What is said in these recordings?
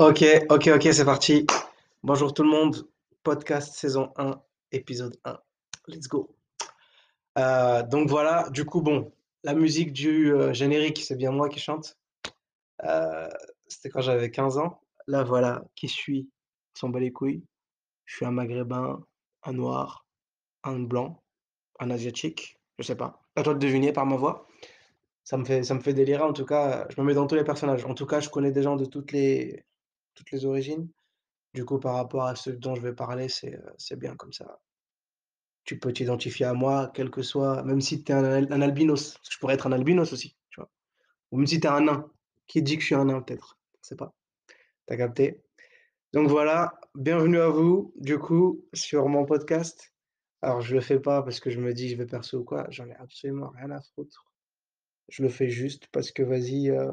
Ok, ok, ok, c'est parti. Bonjour tout le monde. Podcast saison 1, épisode 1. Let's go. Euh, donc voilà, du coup, bon, la musique du euh, générique, c'est bien moi qui chante. Euh, c'était quand j'avais 15 ans. Là, voilà, qui suis, s'en bat les couilles. Je suis un maghrébin, un noir, un blanc, un asiatique, je sais pas. À toi de deviner par ma voix. Ça me fait, ça me fait délirer en tout cas. Je me mets dans tous les personnages. En tout cas, je connais des gens de toutes les, toutes les origines. Du coup, par rapport à ce dont je vais parler, c'est, c'est bien comme ça. Tu peux t'identifier à moi, quel que soit même si tu es un al un albinos, parce que je pourrais être un albinos aussi, tu vois? Ou même si tu es un nain. Qui dit que je suis un nain peut-être? Je sais pas. Tu as capté? Donc voilà, bienvenue à vous, du coup, sur mon podcast. Alors je le fais pas parce que je me dis: «Je vais percer ou quoi», j'en ai absolument rien à foutre. Je le fais juste parce que vas-y, heu,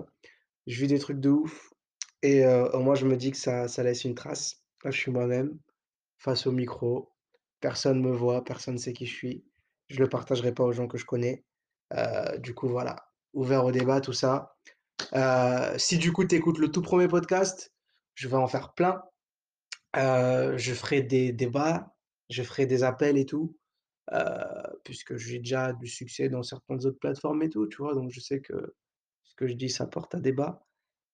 je vis des trucs de ouf et heu, au moins je me dis que ça laisse une trace. Là, je suis moi-même. Face au micro, personne me voit, personne sait qui je suis. Je le partagerai pas aux gens que je connais. Du coup, voilà, ouvert au débat, tout ça. Si du coup tu écoutes le tout premier podcast, je vais en faire plein. Je ferai des débats, je ferai des appels et tout, puisque j'ai déjà du succès dans certaines autres plateformes et tout, tu vois? Donc je sais que ce que je dis, ça porte à débat.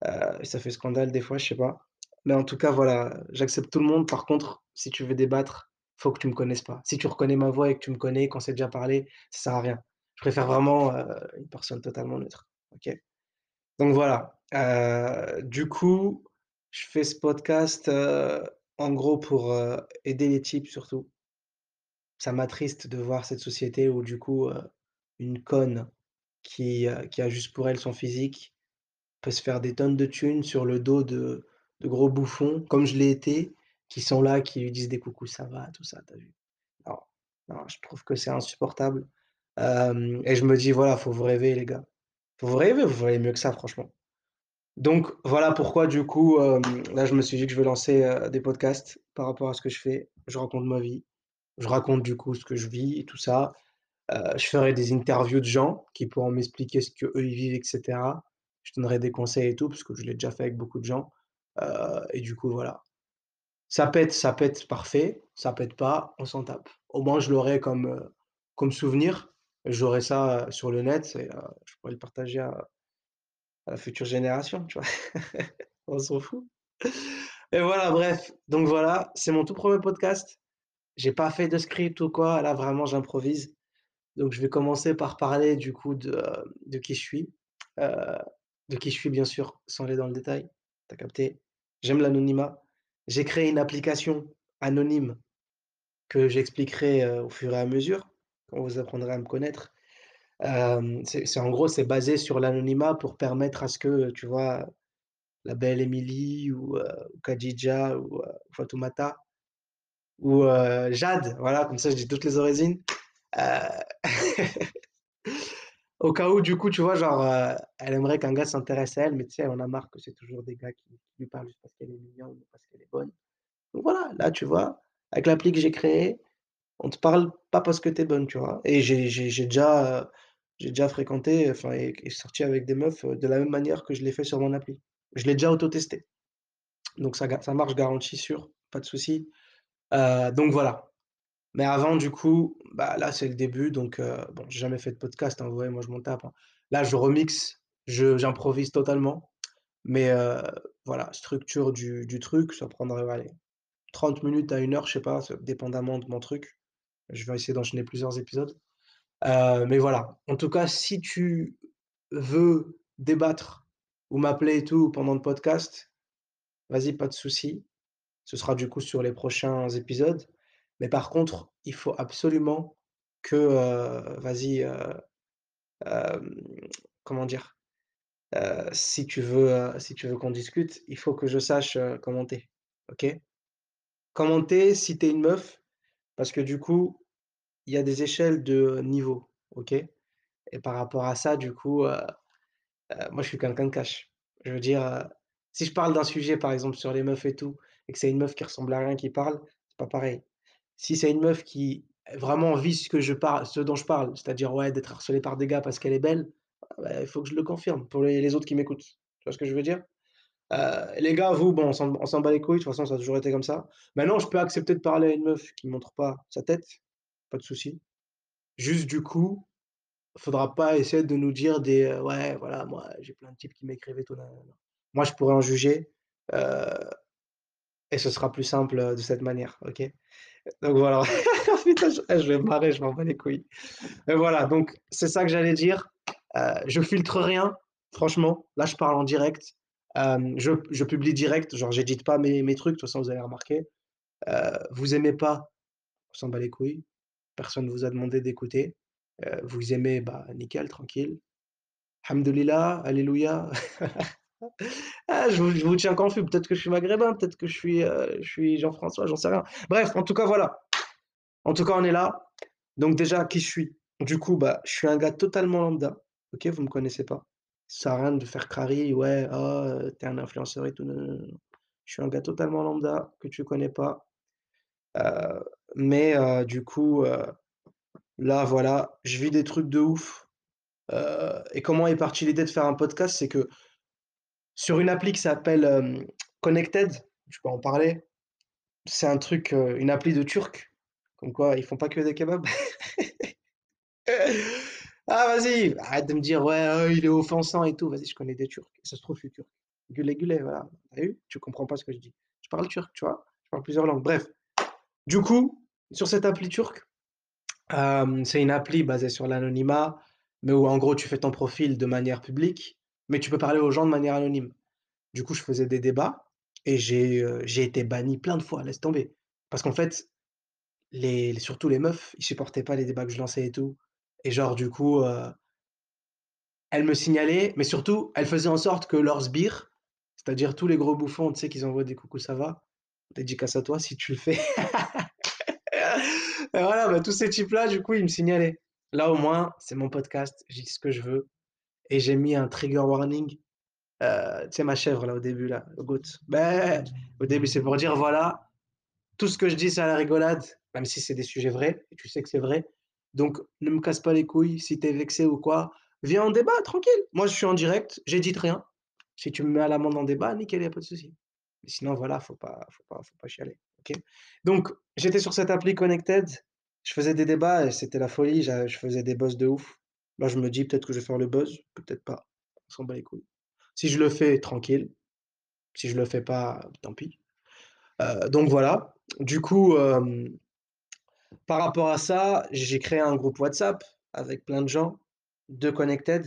Heu, ça fait scandale des fois, je sais pas. Mais en tout cas, voilà, j'accepte tout le monde. Par contre, si tu veux débattre, faut que tu me connaisses pas. Si tu reconnais ma voix et que tu me connais, qu'on s'est déjà parlé, ça sert à rien. Je préfère vraiment, heu, une personne totalement neutre, OK? Donc voilà, heu, du coup, je fais ce podcast, en gros pour, aider les types surtout. Ça m'attriste de voir cette société où du coup, une conne qui, qui a juste pour elle son physique se faire des tonnes de thunes sur le dos de gros bouffons, comme je l'ai été, qui sont là, qui lui disent des coucou, ça va, tout ça, tu as vu? Non, non, je trouve que c'est insupportable, et je me dis: «Voilà, faut vous rêver les gars. Faut vous rêver, vous valez mieux que ça franchement». Donc voilà pourquoi du coup, là je me suis dit que je vais lancer, des podcasts par rapport à ce que je fais. Je raconte ma vie, je raconte du coup ce que je vis et tout ça. Je ferai des interviews de gens qui pourront m'expliquer ce qu'eux ils vivent et cetera. Je donnerai des conseils et tout, parce que je l'ai déjà fait avec beaucoup de gens, heu et du coup voilà. Ça pète, ça pète, parfait, ça pète pas, on s'en tape. Au moins je l'aurai comme, heu, comme souvenir. J'aurai ça, heu, sur le net je pourrais le partager à la future génération, tu vois? On s'en fout et voilà bref, donc voilà, c'est mon tout premier podcast. J'ai pas fait de script ou quoi, là vraiment j'improvise. Donc je vais commencer par parler du coup de, de qui je suis, de qui je suis bien sûr, sans aller dans le détail, tu as capté? J'aime l'anonymat. J'ai créé une application anonyme que j'expliquerai, heu, au fur et à mesure, quand vous apprendrez à me connaître. C'est en gros, c'est basé sur l'anonymat pour permettre à ce que, tu vois, la belle Émilie ou, heu, ou heu, Fatoumata ou, heu, Jade, voilà, comme ça je dis toutes les origines, Au cas où, du coup, tu vois, genre, heu, elle aimerait qu'un gars s'intéresse à elle, mais tu sais, en a marre que c'est toujours des gars qui lui parlent juste parce qu'elle est mignonne ou parce qu'elle est bonne. Donc voilà, là, tu vois, avec l'appli que j'ai créée, on te parle pas parce que tu es bonne, tu vois? Et j'ai déjà, heu, j'ai déjà fréquenté, enfin et sorti avec des meufs, heu, de la même manière que je l'ai fait sur mon appli. Je l'ai déjà auto-testé. Donc ça ça marche garantie sûre, pas de souci. Donc voilà. Mais avant du coup, bah, là, c'est le début donc heu, bon, j'ai jamais fait de podcast, hein, vous voyez, moi je m'en tape, hein. Là, je remixe, j'improvise totalement, mais heu, voilà, structure du du truc, ça prendrait, allez, 30 minutes à une heure, je sais pas, dépendamment de mon truc. Je vais essayer d'enchaîner plusieurs épisodes. Heu, mais voilà, en tout cas, si tu veux débattre ou m'appeler et tout pendant le podcast, vas-y, pas de souci. Ce sera du coup sur les prochains épisodes. Mais par contre, il faut absolument que, vas-y, comment dire? Si tu veux, si tu veux qu'on discute, il faut que je sache, heu, comment tu es, OK? Comment tu es si tu es une meuf, parce que du coup, il y a des échelles de niveau, OK? Et par rapport à ça, du coup, moi je suis quelqu'un de cash. Je veux dire, si je parle d'un sujet, par exemple, sur les meufs et tout, et que c'est une meuf qui ressemble à rien qui parle, c'est pas pareil. Si c'est une meuf qui vraiment vit ce que je parle ce dont je parle, c'est-à-dire, ouais, d'être harcelée par des gars parce qu'elle est belle, ah bah, il faut que je le confirme pour les autres qui m'écoutent. Tu vois ce que je veux dire? Heu, les gars, vous, bon, on s'en bat les couilles, de toute façon, ça a toujours été comme ça. Maintenant, je peux accepter de parler à une meuf qui montre pas sa tête, pas de souci. Juste, du coup, faudra pas essayer de nous dire des, heu: «Ouais, voilà, moi, j'ai plein de types qui m'écrivent et tout, nanana». Moi, je pourrais en juger, heu et ce sera plus simple, de cette manière, OK? Donc voilà. Eh, je vais me marrer, je m'en bats les couilles. Mais voilà, donc c'est ça que j'allais dire. Heu, je filtre rien, franchement. Là, je parle en direct. Hem, je je publie direct, genre j'édite pas mes mes trucs, de toute façon, vous avez remarqué. Heu, vous aimez pas, on s'en bat les couilles. Personne vous a demandé d'écouter. Vous aimez, bah, nickel, tranquille. Hamdoulillah, alléluia. Ah, je vous tiens confus, peut-être que je suis maghrébin, peut-être que je suis, heu, je suis Jean-François, j'en sais rien. Bref, en tout cas, voilà. En tout cas, on est là. Donc déjà, qui je suis? Du coup, bah, je suis un gars totalement lambda, OK? Vous me connaissez pas. Ça sert rien de faire crari, ouais, oh, heu, tu un influenceur et tout. Je suis un gars totalement lambda que tu connais pas, heu, mais du coup, là, voilà, je vis des trucs de ouf, et comment est partie l'idée de faire un podcast? C'est que sur une appli qui s'appelle, hem, Connected, je peux en parler. C'est un truc, heu, une appli de Turcs, comme quoi ils font pas que des kebabs. Ah vas-y, arrête de me dire: «Ouais, heu, il est offensant et tout». Vas-y, je connais des Turcs. Ça se trouve, je suis turc. Güle güle, voilà. Tu as vu? Tu comprends pas ce que je dis. Je parle turc, tu vois? Je parle plusieurs langues. Bref, du coup, sur cette appli turque, hem, c'est une appli basée sur l'anonymat, mais où en gros, tu fais ton profil de manière publique, mais tu peux parler aux gens de manière anonyme. Du coup, je faisais des débats et j'ai, j'ai été banni plein de fois, laisse tomber. Parce qu'en fait, les surtout les meufs, ils supportaient pas les débats que je lançais et tout et genre du coup, heu Elle me signalait, mais surtout, elle faisait en sorte que leurs sbires, c'est-à-dire tous les gros bouffons, tu sais, qu'ils envoient des coucou ça va, dédicace à toi si tu le fais. Et voilà, bah, tous ces types-là, du coup, ils me signalaient. Là, au moins, c'est mon podcast, je dis ce que je veux et j'ai mis un trigger warning, heu, tu sais ma chèvre là, au début là, le goat. Beh, au début, c'est pour dire voilà, tout ce que je dis, c'est à la rigolade, même si c'est des sujets vrais et tu sais que c'est vrai. Donc ne me casse pas les couilles si tu es vexé ou quoi. Viens, en débat tranquille. Moi, je suis en direct, j'édite rien. Si tu me mets à l'amende en débat, nickel, il y a pas de souci. Sinon, voilà, faut pas faut pas faut pas chialer, OK? Donc j'étais sur cette appli Connected, je faisais des débats c'était la folie, je faisais des buzz de ouf. Là, je me dis: «Peut-être que je vais faire le buzz, peut-être pas». On s'en bat les couilles. Si je le fais, tranquille. Si je le fais pas, tant pis. Heu, donc voilà. Du coup, par rapport à ça, j'ai créé un groupe WhatsApp avec plein de gens de Connected,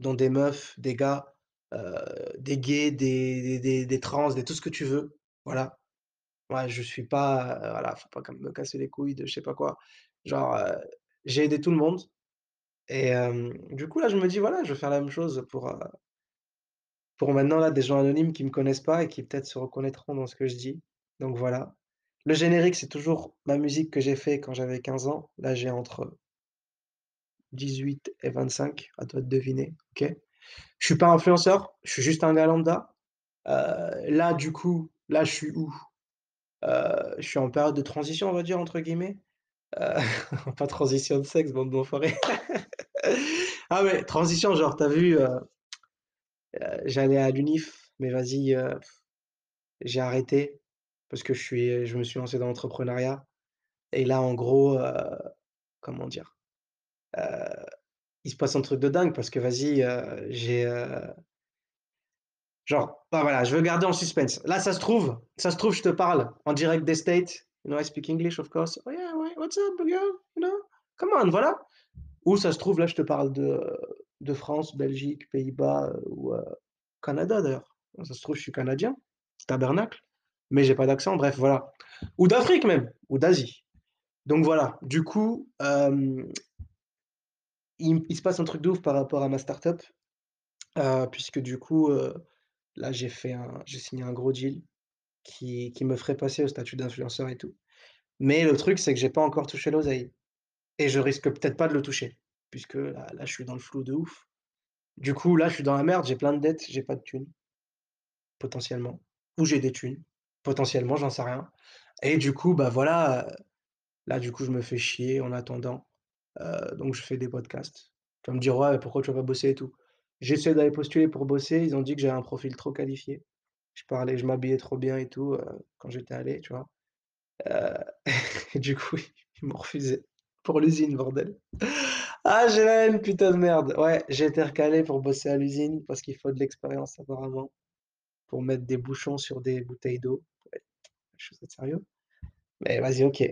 dont des meufs, des gars, heu, des gays, des des trans, des tout ce que tu veux. Voilà. Ouais, je suis pas, voilà, faut pas comme me casser les couilles de je sais pas quoi. Genre, heu, j'ai aidé tout le monde et du coup, là, je me dis: «Voilà, je vais faire la même chose pour, pour maintenant, là, des gens anonymes qui me connaissent pas et qui peut-être se reconnaîtront dans ce que je dis». Donc voilà. Le générique, c'est toujours ma musique que j'ai fait quand j'avais 15 ans. Là, j'ai entre 18 et 25, à toi de deviner, OK? Je suis pas influenceur, je suis juste un gars lambda. Là, du coup, là, je suis où? Je suis en période de «transition», on va dire, entre guillemets. Pas transition de sexe, bande d'enfoirés. Ah ouais, transition, genre, tu as vu, heu heu, j'allais à l'UNIF, mais vas-y, heu, j'ai arrêté parce que je suis je me suis lancé dans l'entrepreneuriat et là, en gros, comment dire? Il se passe un truc de dingue parce que vas-y, j'ai, Genre, bah, voilà, je veux garder en suspense. Là, ça se trouve ça se trouve, je te parle en direct des States. You know, I speak English, of course. «Oh yeah, what's up, girl?» You know? Come on, voilà. Ou ça se trouve, là, je te parle de de France, Belgique, Pays-Bas, ou Canada, d'ailleurs. Ça se trouve, je suis canadien, tabernacle, mais j'ai pas d'accent, bref, voilà. Ou d'Afrique même, ou d'Asie. Donc voilà, du coup, il se passe un truc de ouf par rapport à ma start-up, puisque du coup, là, j'ai fait un j'ai signé un gros deal Qui qui me ferait passer au statut d'influenceur et tout. Mais le truc, c'est que j'ai pas encore touché l'oseille et je risque peut-être pas de le toucher, puisque là je suis dans le flou de ouf. Du coup, là, je suis dans la merde, j'ai plein de dettes, j'ai pas de thunes, potentiellement, ou j'ai des thunes, potentiellement, j'en sais rien et du coup, bah, voilà, là, du coup, je me fais chier en attendant, heu, donc je fais des podcasts. Tu vas me dire: «Ouais, pourquoi tu vas pas bosser et tout?» J'essaie d'aller postuler pour bosser, ils ont dit que j'avais un profil trop qualifié. Je parlais je m'habillais trop bien et tout, heu, quand j'étais allé, tu vois? Heu, et du coup, ils m'ont refusé l'usine, bordel. Ah, j'ai la putain de merde. Ouais, j'ai été recalé pour bosser à l'usine parce qu'il faut de l'expérience apparemment pour mettre des bouchons sur des bouteilles d'eau. Je sérieux? Mais vas-y, OK.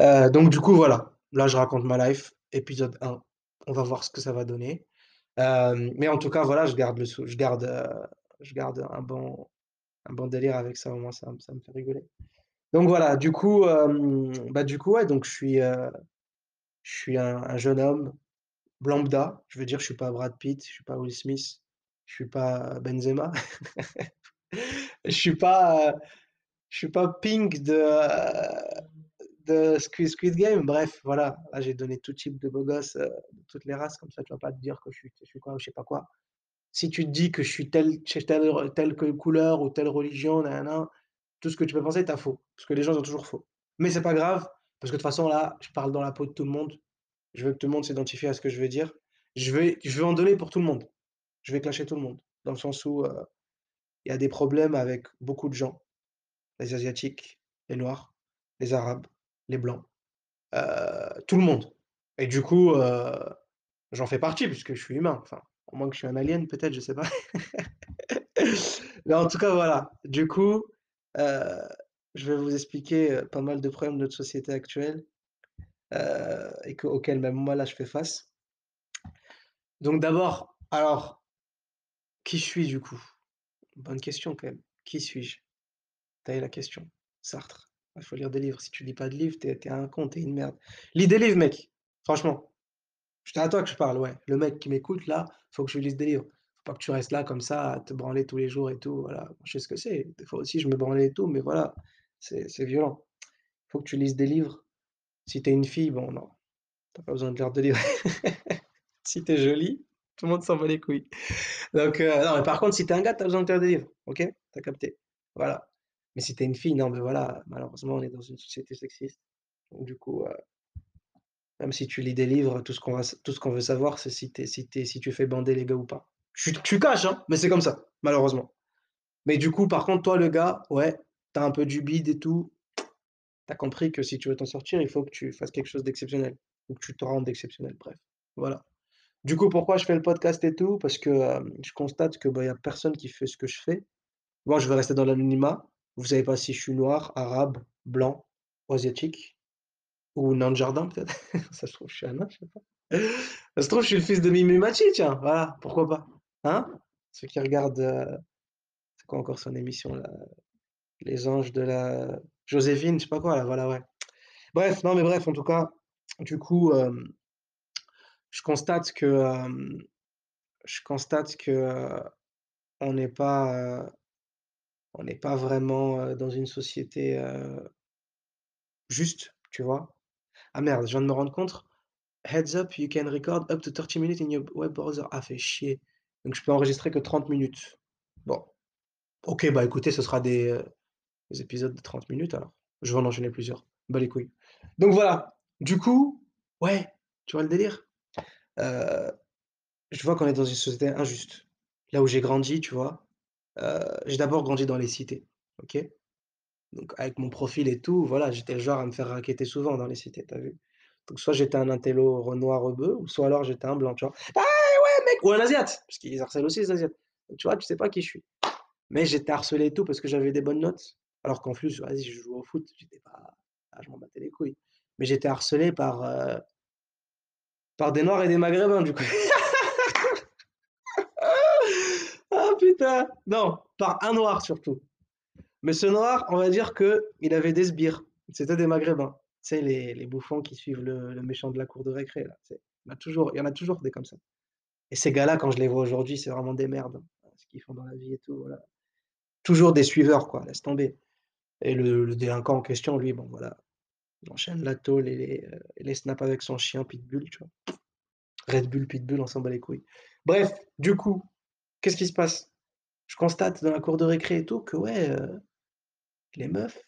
Heu, donc du coup, voilà, là, je raconte ma life, épisode 1. On va voir ce que ça va donner. Hem, mais en tout cas, voilà, je garde le sou je garde, heu, je garde un bon un bon délire avec ça, au moins ça me ça me fait rigoler. Donc voilà, du coup, bah, du coup, ouais, donc je suis, je suis un un jeune homme lambda. Je veux dire, je suis pas Brad Pitt, je suis pas Will Smith, je suis pas Benzema. Je suis suis pas Pink de, heu, de Squid Squid Game. Bref, voilà, là, j'ai donné tout type de beaux gosses, de toutes les races, comme ça, tu vas pas te dire que je suis quoi ou je sais pas quoi. Si tu te dis que je suis telle telle telle couleur ou telle religion, na na na, tout ce que tu peux penser, tu as faux, parce que les gens ont toujours faux. Mais c'est pas grave, parce que de toute façon, là, je parle dans la peau de tout le monde. Je veux que tout le monde s'identifie à ce que je vais dire. Je vais en donner pour tout le monde. Je vais clasher tout le monde, dans le sens où, heu, il y a des problèmes avec beaucoup de gens, les asiatiques, les noirs, les arabes, les blancs, heu, tout le monde et du coup, heu, j'en fais partie puisque je suis humain, enfin, à moins que je suis un alien peut-être, je sais pas. Mais en tout cas, voilà, du coup, je vais vous expliquer, pas mal de problèmes de notre société actuelle, et que auxquels même moi, là, je fais face. Donc d'abord, alors, qui je suis du coup? Bonne question quand même. Qui suis-je? Tu la question. Sartre. Il faut lire des livres. Si tu lis pas de livres, t'es es un con, t'es une merde. Lis des livres, mec, franchement. C'est à toi que je parle, ouais. Le mec qui m'écoute là, faut que je lise des livres. Faut pas que tu restes là comme ça à te branler tous les jours et tout, voilà. Je sais ce que c'est. Des fois aussi, je me branlais et tout, mais voilà, c'est violent. Faut que tu lises des livres. Si tu es une fille, bon, non, tu as pas besoin de lire de livres. Si tu es jolie, tout le monde s'en bat les couilles. Donc, heu, non, mais par contre, si tu es un gars, tu as besoin de lire des livres, OK? Tu as capté. Voilà. Mais si tu es une fille, non, mais voilà, malheureusement, on est dans une société sexiste. Donc du coup, heu, même si tu lis des livres, tout ce qu'on va qu'on veut savoir, c'est si si si tu fais bander les gars ou pas. Tu tu caches, hein, mais c'est comme ça, malheureusement. Mais du coup, par contre, toi, le gars, ouais, tu as un peu du bide et tout, tu as compris que si tu veux t'en sortir, il faut que tu fasses quelque chose d'exceptionnel ou que tu te rendes exceptionnel, bref, voilà. Du coup, pourquoi je fais le podcast et tout? Parce que, je constate que, bah, il y a personne qui fait ce que je fais. Moi, je veux rester dans l'anonymat. Vous savez pas si je suis noir, arabe, blanc asiatique ou nain de jardin peut-être? Ça se trouve, je suis un nain, je sais pas. Ça se trouve, je suis le fils de Mimi Mati, tiens, voilà, pourquoi pas? Hein? Ceux qui regardent, heu, c'est quoi encore son émission là? Les anges de la Joséphine, je sais pas quoi là, voilà, ouais. Bref, non mais bref, en tout cas, du coup, je constate que, je constate que, on n'est pas, on n'est pas vraiment, dans une société, juste, tu vois? Ah merde, je viens de me rendre compte, heads up, you can record up to 30 minutes in your web browser. Ah fait chier. Donc je peux enregistrer que 30 minutes. Bon, OK, bah écoutez, ce sera des, épisodes de 30 minutes alors. Je vais en enchaîner plusieurs. Bah les couilles. Donc voilà, du coup, ouais, tu vois le délire? Heu, je vois qu'on est dans une société injuste. Là où j'ai grandi, tu vois? Heu, j'ai d'abord grandi dans les cités, OK? Donc avec mon profil et tout, voilà, j'étais le genre à me faire racketter souvent dans les cités, tu as vu? Donc soit j'étais un intello renois rebeu ou soit alors j'étais un blanc, tu vois? «Ah ouais mec!» ou un asiate, parce qu'ils harcèlent aussi les asiates. Tu vois, tu sais pas qui je suis. Mais j'étais harcelé et tout parce que j'avais des bonnes notes, alors qu'en plus, vas-y, je jouais au foot, j'étais pas ah je m'en battais les couilles. Mais j'étais harcelé par, heu, par des noirs et des maghrébins du coup. Ah putain! Non, par un noir surtout. Mais ce noir, on va dire qu'il avait des sbires. C'était des maghrébins. Tu sais les les bouffons qui suivent le méchant de la cour de récré là? Il il y en a toujours des comme ça. Et ces gars-là, quand je les vois aujourd'hui, c'est vraiment des merdes, hein, ce qu'ils font dans la vie et tout, voilà. Toujours des suiveurs quoi, laisse tomber. Et le délinquant en question, lui, bon voilà, il enchaîne la tôle et les, et les snaps avec son chien Pitbull, tu vois? Red Bull, Pitbull, on s'en bat les couilles. Bref, du coup, qu'est-ce qui se passe? Je constate dans la cour de récré et tout que ouais, heu, les meufs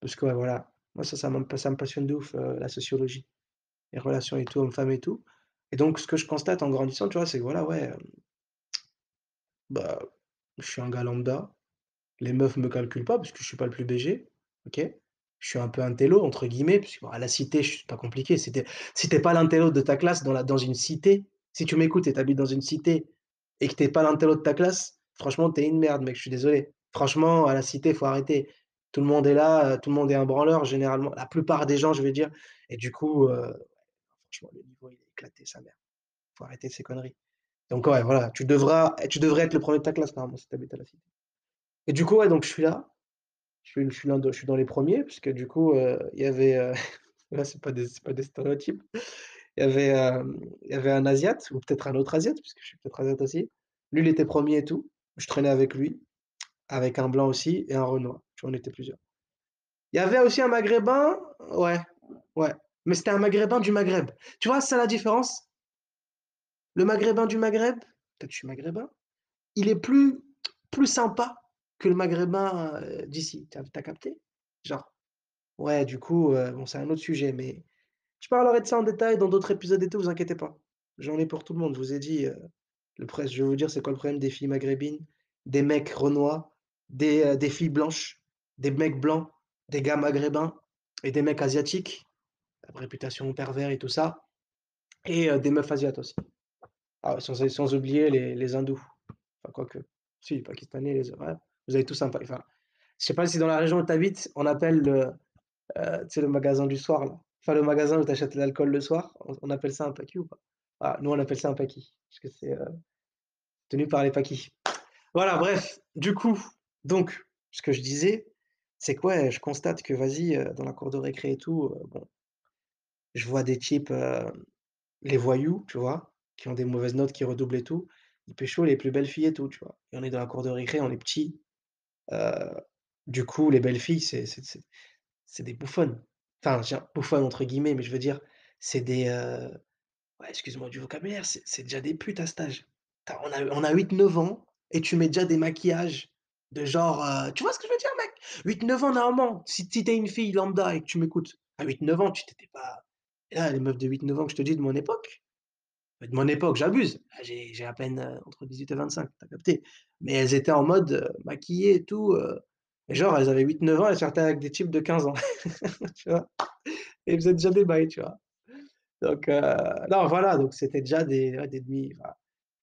parce que ouais, voilà, moi ça ça ça me passionne de ouf, heu, la sociologie, les relations et tout, hommes-femmes et tout. Et donc ce que je constate en grandissant, tu vois, c'est que voilà, ouais, hem bah, je suis un gars lambda. Les meufs me calculent pas parce que je suis pas le plus BG, OK? Je suis un peu un télo entre guillemets, puisque à la cité, je suis pas compliqué. Si tu si tu pas l'intello de ta classe dans la dans une cité, si tu m'écoutes et tu habites dans une cité et que tu pas l'intello de ta classe, franchement, tu es une merde, mec, je suis désolé. Franchement, à la cité, faut arrêter. Tout le monde est là, heu, tout le monde est un branleur généralement, la plupart des gens, je vais dire et du coup, heu, franchement, le niveau, il est éclaté, sa mère. Faut arrêter ces conneries. Donc ouais, voilà, tu devras tu devrais être le premier de ta classe normalement si tu habites à la cité. Et du coup, donc je suis là, je suis je dans les premiers puisque du coup, heu, il y avait, heu, là, c'est pas pas des stéréotypes. Il y avait, hem, il y avait un asiate ou peut-être un autre asiate puisque je suis peut-être asiate aussi. Lui, il était premier et tout. Je traînais avec lui, avec un blanc aussi et un renois. Tu vois, on était plusieurs. Il y avait aussi un maghrébin, ouais, ouais, mais c'était un maghrébin du Maghreb. Tu vois, c'est ça la différence? Le maghrébin du Maghreb, peut-être je suis maghrébin, il est plus plus sympa que le maghrébin, heu, d'ici. Tu as capté? Genre, ouais, du coup, heu, bon, c'est un autre sujet, mais je parlerai de ça en détail dans d'autres épisodes et tout, vous inquiétez pas. J'en ai pour tout le monde. Je vous ai dit, heu, le presse je vais vous dire c'est quoi le problème des filles maghrébines, des mecs renois, des, heu, des filles blanches, des mecs blancs, des gars maghrébins et des mecs asiatiques, réputation pervers et tout ça et des meufs asiates aussi. Ah, sans oublier les les hindous. Enfin quoique, si, les pakistanais, les ouais, vous avez tous un enfin, je sais pas si dans la région où tu habites, on appelle le, sais le magasin du soir là, enfin le magasin où tu achètes l'alcool le soir, on appelle ça un paki ou pas? Ah, nous on appelle ça un paki, parce que c'est, heu, tenu par les pakis. Voilà, bref, du coup, donc ce que je disais, c'est que ouais, je constate que vas-y, heu, dans la cour de récré et tout, heu, bon, je vois des types, les voyous, tu vois? Qui ont des mauvaises notes, qui redoublent et tout, ils pécho les plus belles filles et tout, tu vois? Et on est dans la cour de récré, on est petits, heu, du coup, les belles filles, c'est des bouffonnes. Enfin, dire «bouffonnes» entre guillemets, mais je veux dire, c'est des, heu, ouais, excuse-moi du vocabulaire, c'est déjà des putes à cet âge. Tu on a on a 8-9 ans et tu mets déjà des maquillages de genre, heu, tu vois ce que je veux dire, mec? 8-9 ans normalement, si si tu es une fille lambda et que tu m'écoutes, à 8-9 ans, tu t'étais pas là, les meufs de 8-9 ans que je te dis de mon époque, de mon époque, j'abuse, ah, j'ai à peine, heu, entre 18 et 25, tu as capté? Mais elles étaient en mode, heu, maquillées et tout, et genre elles avaient 8-9 ans, elles sortaient avec des types de 15 ans, tu vois? Et elles faisaient déjà des bails, tu vois? Donc heu, non, voilà, donc c'était déjà des des demi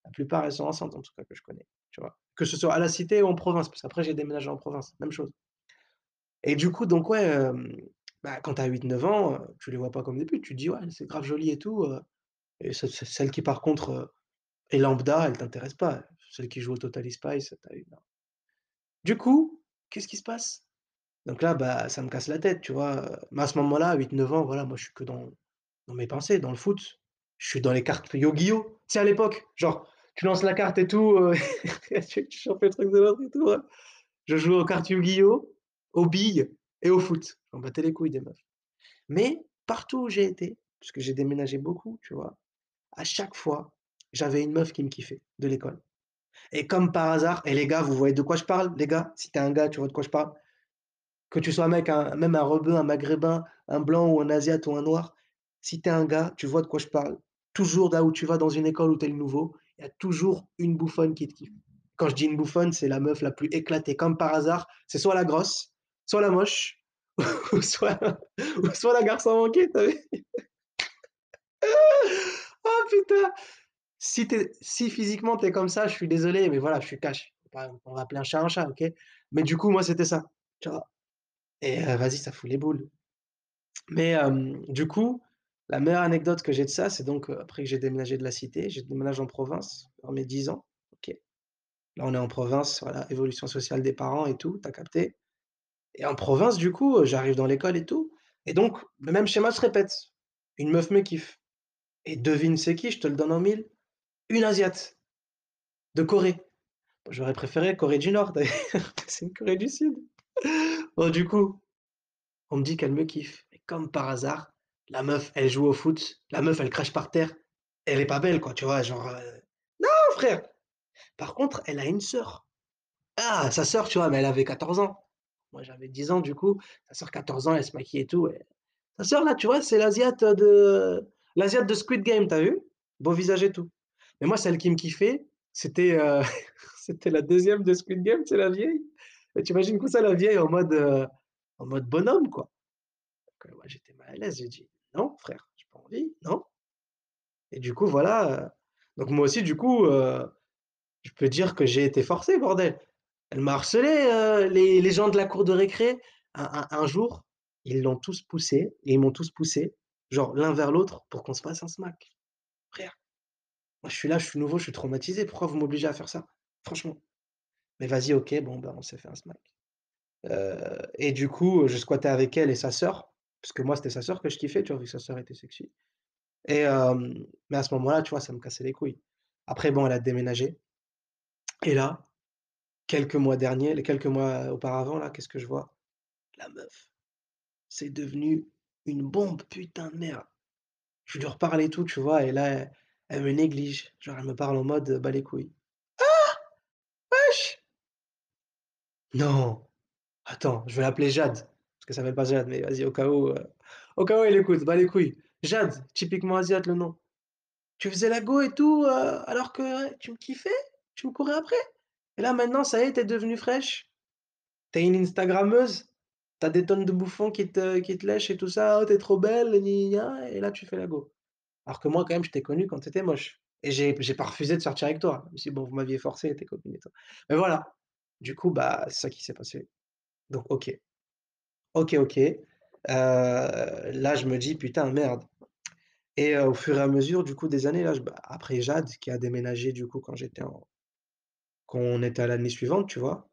la plupart, elles sont enceintes en tout cas que je connais, tu vois? Que ce soit à la cité ou en province, parce qu'après j'ai déménagé en province, même chose. Et du coup, donc ouais, hem, bah, quand tu as 8-9 ans, tu les vois pas comme des putes, tu te dis: «Ouais, c'est grave joli et tout», et ce ce celle qui par contre, heu, est lambda, elle t'intéresse pas. Celle qui joue au Totally Spice. Du coup, qu'est-ce qui se passe? Donc là, bah, ça me casse la tête, tu vois? Mais à ce moment-là, à 8-9 ans, voilà, moi je suis que dans dans mes pensées, dans le foot. Je suis dans les cartes Yu-Gi-Oh! Tu sais à l'époque, genre, tu lances la carte et tout, heu, tu chopes le truc de l'autre et tout, ouais. Je jouais aux cartes Yu-Gi-Oh! aux billes et au foot. Je m'en battais les couilles des meufs. Mais partout où j'ai été, parce que j'ai déménagé beaucoup, tu vois? À chaque fois, j'avais une meuf qui me kiffait, de l'école. Et comme par hasard et les gars, vous voyez de quoi je parle, les gars? Si tu es un gars, tu vois de quoi je parle? Que tu sois un mec, même un rebeu, un maghrébin, un blanc ou un asiate ou un noir, si tu es un gars, tu vois de quoi je parle. Toujours là où tu vas dans une école où tu es le nouveau, il y a toujours une bouffonne qui te kiffe. Quand je dis une bouffonne, c'est la meuf la plus éclatée. Comme par hasard, c'est soit la grosse, soit la moche, ou soit ou soit la garçon manqué, tu as vu? Oh putain! Si tu si physiquement tu es comme ça, je suis désolé, mais voilà, je suis cash. On va appeler un chat un chat, OK? Mais du coup, moi, c'était ça? Et heu, vas-y, ça fout les boules. Mais du coup, la meilleure anecdote que j'ai de ça, c'est donc, heu, après que j'ai déménagé de la cité, j'ai déménagé en province vers mes 10 ans, OK? Là, on est en province, voilà, évolution sociale des parents et tout, tu as capté? Et en province, du coup, heu, j'arrive dans l'école et tout et donc le même schéma se répète. Une meuf me kiffe et devine c'est qui? Je te le donne en mille, une asiate de Corée. J'aurais préféré Corée du Nord c'est une Corée du Sud. Bon, du coup, on me dit qu'elle me kiffe et comme par hasard, la meuf, elle joue au foot, la meuf, elle crache par terre, elle est pas belle quoi, tu vois? Genre, heu, non frère! Par contre, elle a une sœur. Ah, sa sœur, tu vois? Mais elle avait 14 ans. Moi, j'avais 10 ans du coup, sa sœur 14 ans, elle se maquille et tout sa sœur là, tu vois, c'est l'asiate de l'asiate de Squid Game, tu as vu? Beau visage et tout. Mais moi, celle qui me kiffait, c'était, heu, C'était la deuxième de Squid Game, c'est la vieille. Et tu imagines comme ça la vieille en mode, heu, en mode bonhomme, quoi. Heu, moi j'étais mal à l'aise, j'ai dit: «Non frère, j'ai pas envie, non». Et du coup voilà, donc moi aussi du coup, je peux dire que j'ai été forcé bordel. Elle m'a harcelé, les gens de la cour de récré. Un un un jour, ils l'ont tous poussé et ils m'ont tous poussé, genre l'un vers l'autre pour qu'on se fasse un smack. Frère, moi je suis là, je suis nouveau, je suis traumatisé, pourquoi vous m'obligez à faire ça? Franchement. Mais vas-y, OK, bon, bah, on s'est fait un smack. Heu et du coup, je squattais avec elle et sa sœur, parce que moi c'était sa sœur que je kiffais, tu vois? Vu que sa sœur était sexy et hem, mais à ce moment-là, tu vois, ça me cassait les couilles. Après bon, elle a déménagé et là, quelques mois derniers quelques mois auparavant là, qu'est-ce que je vois? La meuf, c'est devenu une bombe, putain de merde. Je lui reparle et tout, tu vois? Et là, elle me néglige. Genre, elle me parle en mode, bat les couilles. Wesh! Non! Attends, je vais l'appeler Jade, parce qu'elle s'appelle pas Jade, mais vas-y, au cas où, heu, au cas où elle écoute, bat les couilles. Jade, typiquement asiate le nom. Tu faisais la go et tout, heu, alors que tu me kiffais? Tu me courais après? Et là maintenant, ça y est, tu es devenue fraîche? Tu es une instagrammeuse? Tu as des tonnes de bouffons qui te qui te lèchent et tout ça: «Oh, tu es trop belle, gna» et là tu fais la go. Alors que moi quand même, je t'ai connue quand tu étais moche et j'ai j'ai pas refusé de sortir avec toi, si bon, vous m'aviez forcé, tes copines et tout. Mais voilà, du coup, bah, c'est ça qui s'est passé. Donc OK. OK, OK. Heu, là, je me dis: «Putain, merde» et heu, au fur et à mesure, du coup, des années, là, je bah, après Jade qui a déménagé, du coup, quand j'étais en quand on était à l'année suivante, tu vois?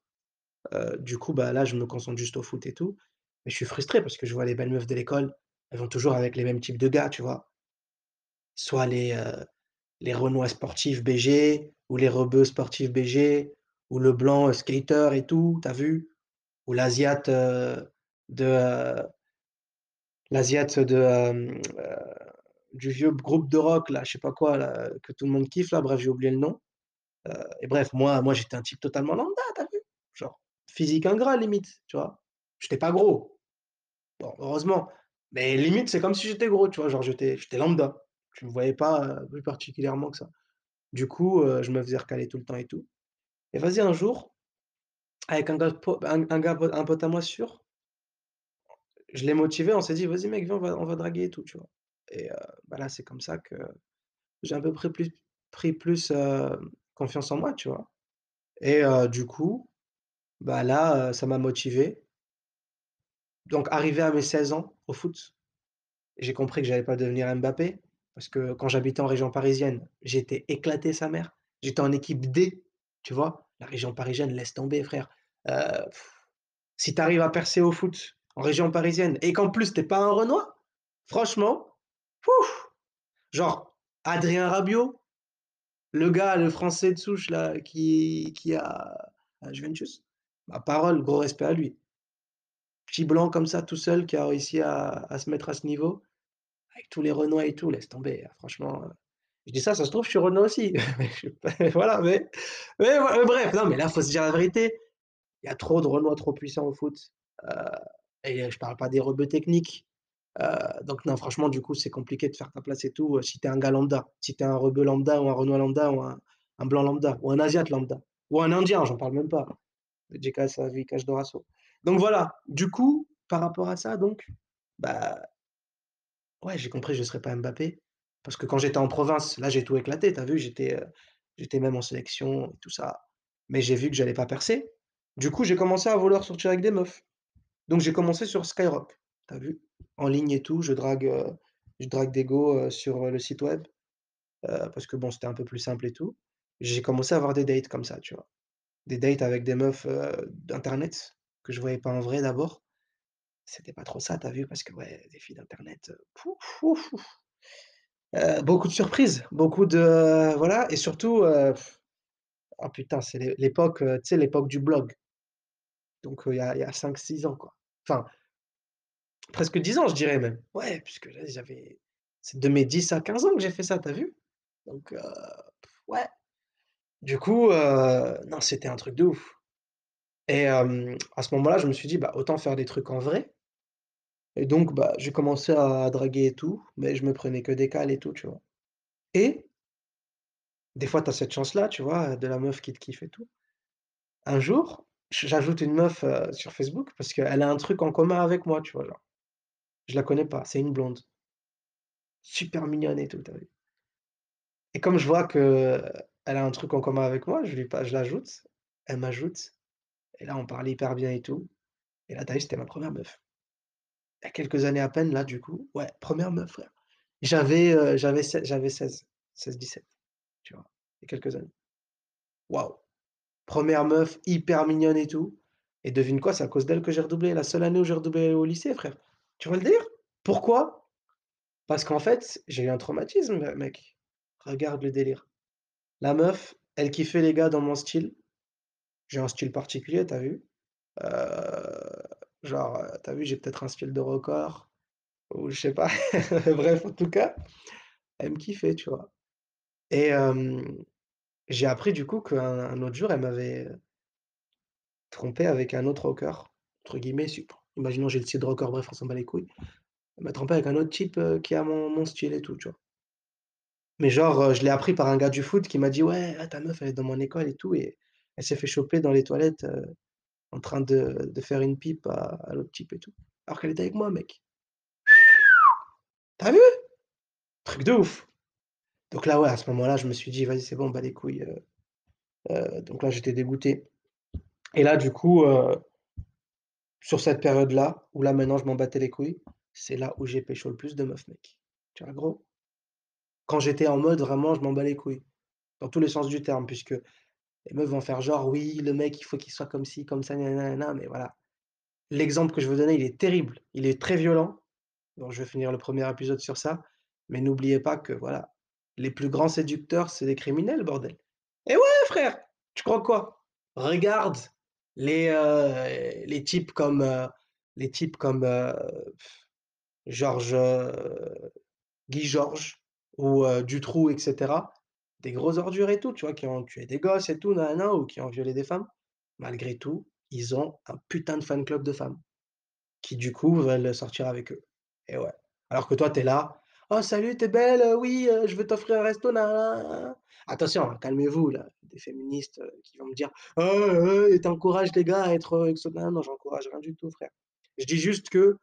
Du coup, bah, là, je me concentre juste au foot et tout. Mais je suis frustré parce que je vois les belles meufs de l'école, elles vont toujours avec les mêmes types de gars, tu vois? Soit les, heu, les renois sportifs BG ou les rebeux sportifs BG ou le blanc, skater et tout, tu as vu? Ou l'asiate, de, de, du vieux groupe de rock là, je sais pas quoi que tout le monde kiffe là, bref, j'ai oublié le nom. Et bref, moi moi j'étais un type totalement lambda, tu as vu? Genre physique ingrat limite, tu vois? J'étais pas gros, bon heureusement, mais limite c'est comme si j'étais gros, tu vois? Genre j'étais lambda. Tu me voyais pas, heu, plus particulièrement que ça. Du coup, heu, je me faisais recaler tout le temps et tout et vas-y un jour, avec un gars un gars un pote à moi sûr, je l'ai motivé, on s'est dit: «Vas-y mec, viens, on va on va draguer et tout», tu vois? Et heu, bah là, c'est comme ça que J'ai un peu pris plus pris plus, heu, confiance en moi, tu vois? Et du coup, bah, là, ça m'a motivé. Donc arrivé à mes 16 ans au foot, j'ai compris que j'allais pas devenir Mbappé parce que quand j'habitais en région parisienne, j'étais éclaté sa mère. J'étais en équipe D, tu vois? La région parisienne, laisse tomber frère. Si tu arrives à percer au foot en région parisienne et qu'en plus tu es pas un Renois, franchement, ouf! Genre Adrien Rabiot, Le gars, le français de souche là, qui qui a à Juventus, ma parole, gros respect à lui. Petit blanc comme ça, tout seul, qui a réussi à se mettre à ce niveau, avec tous les renois et tout, laisse tomber, hein, franchement, heu, je dis ça, ça se trouve, je suis renois aussi. Voilà, mais bref, non, mais là, faut se dire la vérité, il y a trop de renois trop puissants au foot, heu et je parle pas des rebeux techniques, heu, donc non, franchement, du coup, c'est compliqué de faire ta place et tout, si tu es un gars lambda. Si tu es un rebeu lambda ou un renois lambda ou un un blanc lambda ou un asiate lambda ou un indien, j'en parle même pas. Jeka Savikash Dorasso. Donc voilà, du coup, par rapport à ça donc, bah, ouais, j'ai compris je serais pas Mbappé parce que quand j'étais en province, là, j'ai tout éclaté, tu as vu? J'étais, heu, j'étais même en sélection et tout ça, mais j'ai vu que j'allais pas percer. Du coup, j'ai commencé à vouloir sortir avec des meufs. Donc j'ai commencé sur Skyrock, tu as vu? En ligne et tout, je drague, heu, je drague des go, heu, sur, le site web, parce que bon, c'était un peu plus simple et tout. J'ai commencé à avoir des dates comme ça, tu vois? Des dates avec des meufs, d'internet que je voyais pas en vrai d'abord. C'était pas trop ça, tu as vu? Parce que ouais, des filles d'internet, beaucoup de surprises, beaucoup de voilà et surtout, ah putain, c'est l'é l'époque, tu sais, l'époque du blog. Donc, il y a il y a 5-6 ans, quoi. Enfin, presque 10 ans, je dirais même. Ouais, puisque j'avais c'est de mes 10 à 15 ans que j'ai fait ça, tu as vu? Donc, ouais. Du coup, heu, non, c'était un truc de ouf et à ce moment-là, je me suis dit: «Bah, autant faire des trucs en vrai» et donc, bah, j'ai commencé à draguer et tout, mais je me prenais que des cales et tout, tu vois? Et des fois, tu as cette chance-là, tu vois, de la meuf qui te kiffe et tout un jour, j'ajoute une meuf, sur Facebook parce qu'elle a un truc en commun avec moi, tu vois, genre. Je la connais pas, c'est une blonde. Super mignonne et tout, tu vu? Et comme je vois qu'elle a un truc en commun avec moi, je lui je l'ajoute, elle m'ajoute et là, on parlait hyper bien et tout et là, vu, c'était ma première meuf. Il y a quelques années à peine là, du coup, ouais, première meuf, frère. J'avais, heu, j'avais sei j'avais 16, 16-17, tu vois? Il y a quelques années. Waouh! Première meuf hyper mignonne et tout et devine quoi? C'est à cause d'elle que j'ai redoublé, la seule année où j'ai redoublé au lycée, frère. Tu vois le délire? Pourquoi? Parce qu'en fait, j'ai eu un traumatisme, me mec. Regarde le délire. La meuf, elle kiffait les gars dans mon style. J'ai un style particulier, tu as vu? Heu, genre, heu, tu as vu, j'ai peut-être un style de rocker ou je sais pas. Bref, en tout cas, elle me kiffait, tu vois? Et j'ai appris du coup qu'un un autre jour, elle m'avait, trompé avec un autre rocker, entre guillemets, sup imaginons j'ai le style de rocker, bref, on s'en bat les couilles. Elle m'a trompé avec un autre type, qui a mon style et tout, tu vois? Mais genre, heu, je l'ai appris par un gars du foot qui m'a dit: «Ouais, ah ta meuf elle est dans mon école et tout et elle s'est fait choper dans les toilettes, heu, en train de faire une pipe à l'autre type et tout». Alors qu'elle était avec moi mec. Tu as vu? Truc de ouf. Donc là, ouais, à ce moment-là, je me suis dit: «Vas-y, c'est bon, bats les couilles», heu, donc là, j'étais dégoûté et là, du coup, sur cette période-là, où là, maintenant, je m'en battais les couilles, c'est là où j'ai pécho le plus de meufs, mec. Tu vois, gros? Quand j'étais en mode vraiment, je m'en bats les couilles, dans tous les sens du terme, puisque les meufs vont faire genre: «Oui, le mec, il faut qu'il soit comme ci, comme ça, nia mais voilà. L'exemple que je veux donner, il est terrible, il est très violent, donc je vais finir le premier épisode sur ça, mais n'oubliez pas que voilà, les plus grands séducteurs, c'est des criminels, bordel. Eh ouais, frère! Tu crois quoi? Regarde les, heu, les types comme, heu, les types comme, heu, Georges, Guy Georges ou, heu, Dutroux et cetera. Des gros ordures et tout, tu vois? Qui ont tué des gosses et tout, ou qui ont violé des femmes. Malgré tout, ils ont un putain de fan club de femmes, qui du coup veulent sortir avec eux et ouais. Alors que toi, tu es là: «Oh salut, tu es belle, oui, je veux t'offrir un resto, nin». Attention, hein, calmez-vous là, des féministes, qui vont me dire: «Oh, heu, tu encourages les gars à être, heu, avec ce» non, non, j'encourage rien du tout frère. Je dis juste que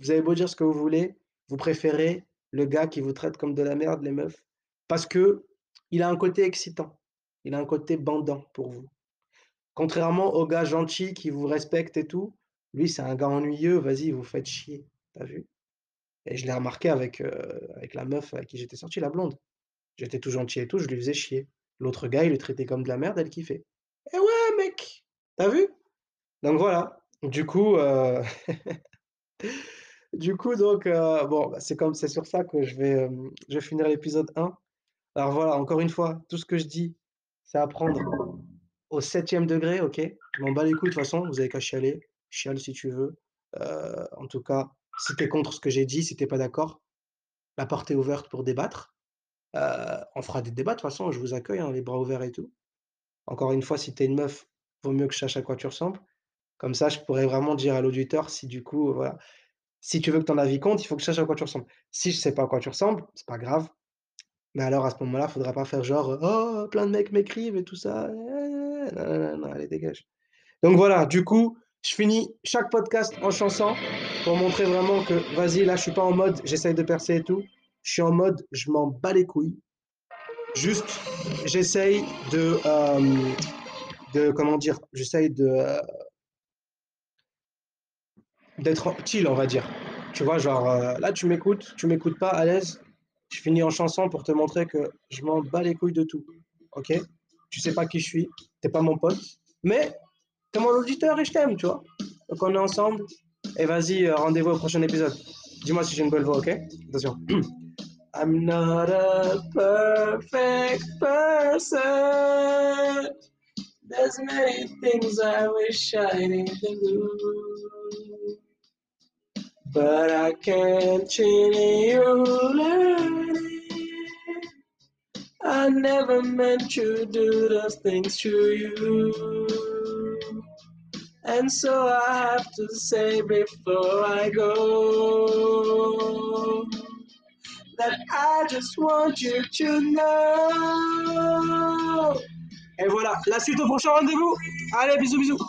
vous avez beau dire ce que vous voulez, vous préférez le gars qui vous traite comme de la merde, les meufs, parce qu'il a un côté excitant, il a un côté bandant pour vous. Contrairement au gars gentil qui vous respecte et tout, lui, c'est un gars ennuyeux, vas-y, vous faites chier, tu as vu? Et je l'ai remarqué avec, avec la meuf avec qui j'étais sorti, la blonde. J'étais tout gentil et tout, je lui faisais chier. L'autre gars, il le traitait comme de la merde, elle kiffait. Eh ouais, mec! Tu as vu? Donc voilà, du coup, heu Du coup, donc, heu, bon, bah, c'est sur ça que je vais, vais finir l'épisode 1. Alors voilà, encore une fois, tout ce que je dis, c'est à prendre au septième degré, OK? Je m'en bats de toute façon, vous avez qu'à chialer. Chiale si tu veux. Heu, en tout cas, si tu es contre ce que j'ai dit, si tu pas d'accord, la porte est ouverte pour débattre. On fera des débats de toute façon, je vous accueille, hein, les bras ouverts et tout. Encore une fois, si tu es une meuf, vaut mieux que je sache à quoi tu ressembles. Comme ça, je pourrais vraiment dire à l'auditeur si du coup, voilà si tu veux que ton avis compte, il faut que je sache à quoi tu ressembles. Si je sais pas à quoi tu ressembles, c'est pas grave, mais alors à ce moment-là, faudra pas faire genre, «Oh, plein de mecs m'écrivent et tout ça, non, non, non, allez dégage». Donc voilà, du coup, je finis chaque podcast en chanson pour montrer vraiment que vas-y, là, je suis pas en mode j'essaye de percer et tout. Je suis en mode je m'en bats les couilles. Juste, j'essaye de, hem, de comment dire? J'essaye de, heu D'être chill, on va dire. Tu vois, genre, heu, là, tu m'écoutes, tu m'écoutes pas à l'aise, je finis en chanson pour te montrer que je m'en bats les couilles de tout, OK? Tu sais pas qui je suis, tu es pas mon pote, mais tu es mon auditeur et je t'aime, tu vois? Donc on est ensemble et vas-y, heu, rendez-vous au prochain épisode. Dis-moi si j'ai une belle voix, OK? Attention. I'm not a perfect person. There's many things I wish I do. But I can't change you learning. I never meant to do those things to you. And so I have to say before I go that I just want you to know Et voilà, la suite au prochain rendez-vous. Allez, bisous, bisous.